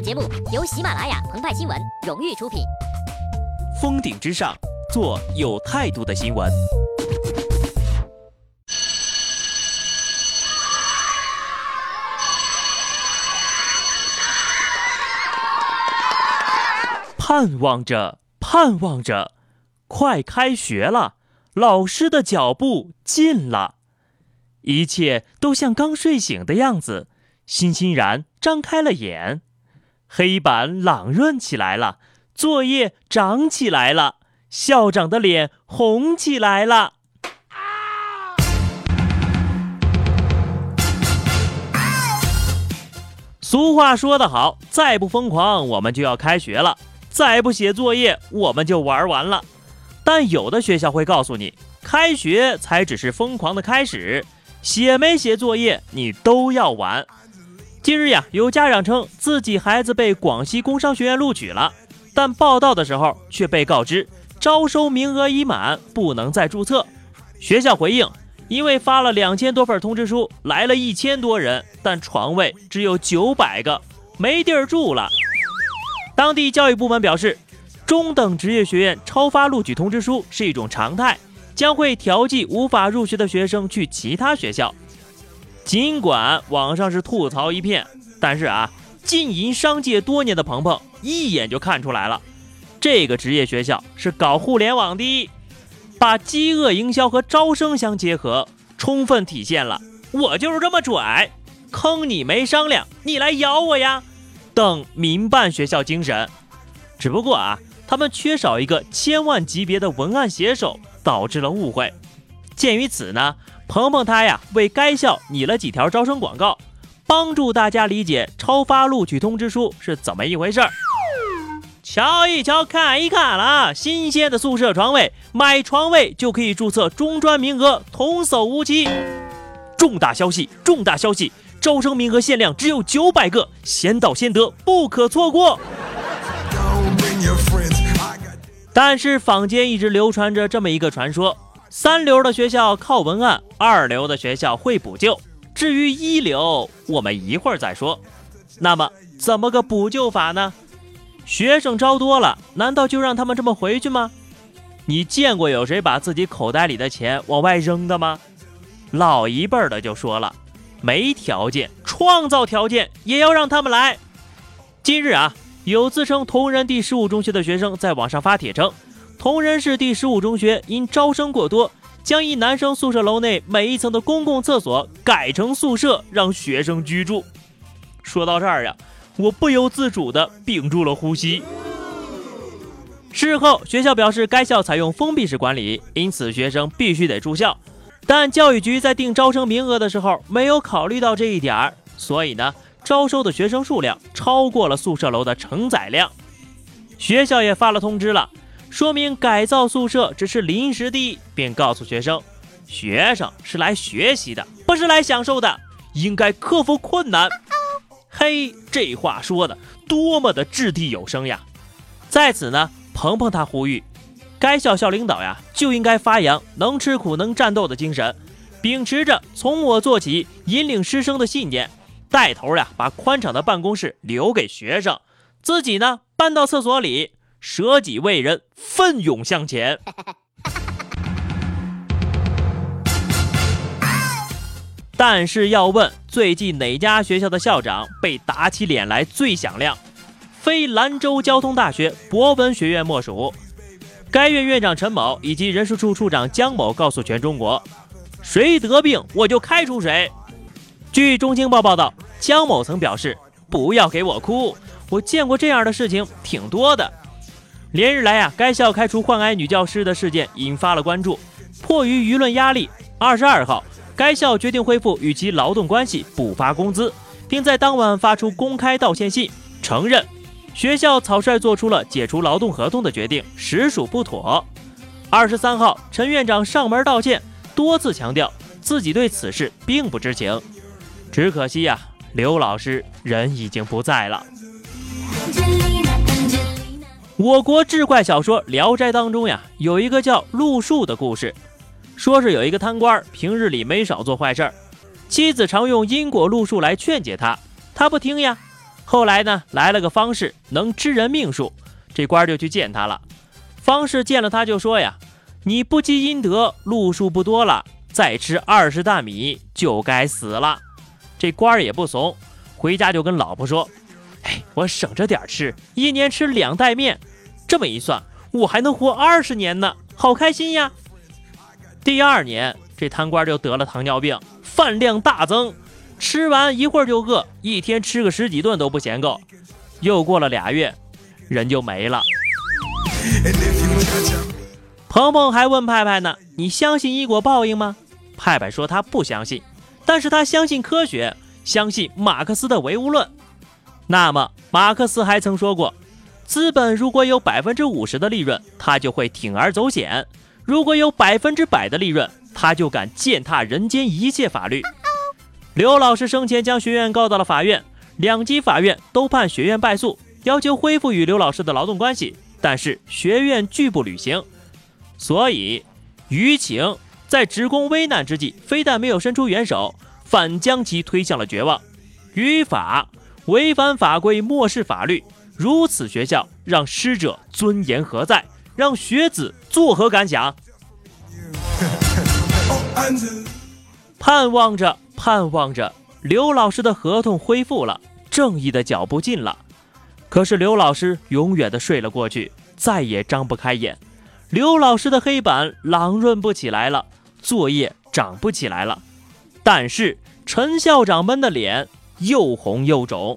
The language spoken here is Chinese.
节目由喜马拉雅澎湃新闻荣誉出品。峰顶之上，做有态度的新闻。盼望着，盼望着，快开学了，老师的脚步近了，一切都像刚睡醒的样子，欣欣然张开了眼。黑板朗润起来了，作业长起来了，校长的脸红起来了。俗话说得好，再不疯狂，我们就要开学了；再不写作业，我们就玩完了。但有的学校会告诉你，开学才只是疯狂的开始，写没写作业，你都要玩。近日呀，有家长称自己孩子被广西工商学院录取了，但报到的时候却被告知招收名额已满，不能再注册。学校回应，因为发了两千多份通知书，来了一千多人，但床位只有九百个，没地儿住了。当地教育部门表示，中等职业学院超发录取通知书是一种常态，将会调剂无法入学的学生去其他学校。尽管网上是吐槽一片，但是啊，经营商界多年的鹏鹏一眼就看出来了，这个职业学校是搞互联网的，把饥饿营销和招生相结合，充分体现了我就是这么拽，坑你没商量，你来咬我呀等民办学校精神。只不过啊，他们缺少一个千万级别的文案写手，导致了误会。鉴于此呢。鹏鹏他呀为该校拟了几条招生广告，帮助大家理解超发录取通知书是怎么一回事儿。瞧一瞧，看一看了，新鲜的宿舍床位，买床位就可以注册中专名额，童叟无欺。重大消息，重大消息，招生名额限量只有九百个，先到先得，不可错过。但是坊间一直流传着这么一个传说。三流的学校靠文案，二流的学校会补救。至于一流，我们一会儿再说。那么怎么个补救法呢？学生招多了，难道就让他们这么回去吗？你见过有谁把自己口袋里的钱往外扔的吗？老一辈的就说了，没条件，创造条件也要让他们来。今日啊，有自称同仁第十五中学的学生在网上发帖称。同仁市第十五中学因招生过多，将一男生宿舍楼内每一层的公共厕所改成宿舍，让学生居住。说到这儿呀，我不由自主地屏住了呼吸。事后，学校表示该校采用封闭式管理，因此学生必须得住校。但教育局在定招生名额的时候没有考虑到这一点儿，所以呢，招收的学生数量超过了宿舍楼的承载量。学校也发了通知了。说明改造宿舍只是临时的，并告诉学生，学生是来学习的，不是来享受的，应该克服困难。嘿，这话说的多么的掷地有声呀！在此呢，鹏鹏他呼吁，该校校领导呀就应该发扬能吃苦能战斗的精神，秉持着从我做起引领师生的信念，带头呀把宽敞的办公室留给学生，自己呢搬到厕所里。舍己为人，奋勇向前。但是要问最近哪家学校的校长被打起脸来最响亮，非兰州交通大学博文学院莫属。该院院长陈某以及人事处处长江某告诉全中国：“谁得病我就开除谁。”据中青报报道，江某曾表示：“不要给我哭，我见过这样的事情挺多的。”连日来呀，该校开除患癌女教师的事件引发了关注。迫于舆论压力，二十二号，该校决定恢复与其劳动关系，补发工资，并在当晚发出公开道歉信，承认学校草率做出了解除劳动合同的决定，实属不妥。二十三号，陈院长上门道歉，多次强调自己对此事并不知情。只可惜呀，刘老师人已经不在了。我国志怪小说《聊斋》当中呀，有一个叫陆树的故事，说是有一个贪官，平日里没少做坏事儿，妻子常用因果路数来劝解他，他不听呀。后来呢，来了个方士，能知人命数，这官就去见他了。方士见了他就说呀：“你不积阴德，路数不多了，再吃二十担米就该死了。”这官儿也不怂，回家就跟老婆说：“哎，我省着点吃，一年吃两袋面，这么一算，我还能活二十年呢，好开心呀！”第二年，这贪官就得了糖尿病，饭量大增。吃完一会儿就饿，一天吃个十几顿都不嫌够。又过了俩月，人就没了。鹏鹏还问派派呢：“你相信因果报应吗？”派派说他不相信，但是他相信科学，相信马克思的唯物论。那么，马克思还曾说过，资本如果有百分之五十的利润，他就会铤而走险；如果有百分之百的利润，他就敢践踏人间一切法律。刘老师生前将学院告到了法院，两级法院都判学院败诉，要求恢复与刘老师的劳动关系，但是学院拒不履行。所以，于情在职工危难之际，非但没有伸出援手，反将其推向了绝望。于法违反法规，漠视法律，如此学校让师者尊严何在？让学子作何感想？盼望着。盼望着刘老师的合同恢复了，正义的脚步近了。可是刘老师永远的睡了过去，再也张不开眼。刘老师的黑板朗润不起来了，作业长不起来了。但是陈校长们的脸又红又肿。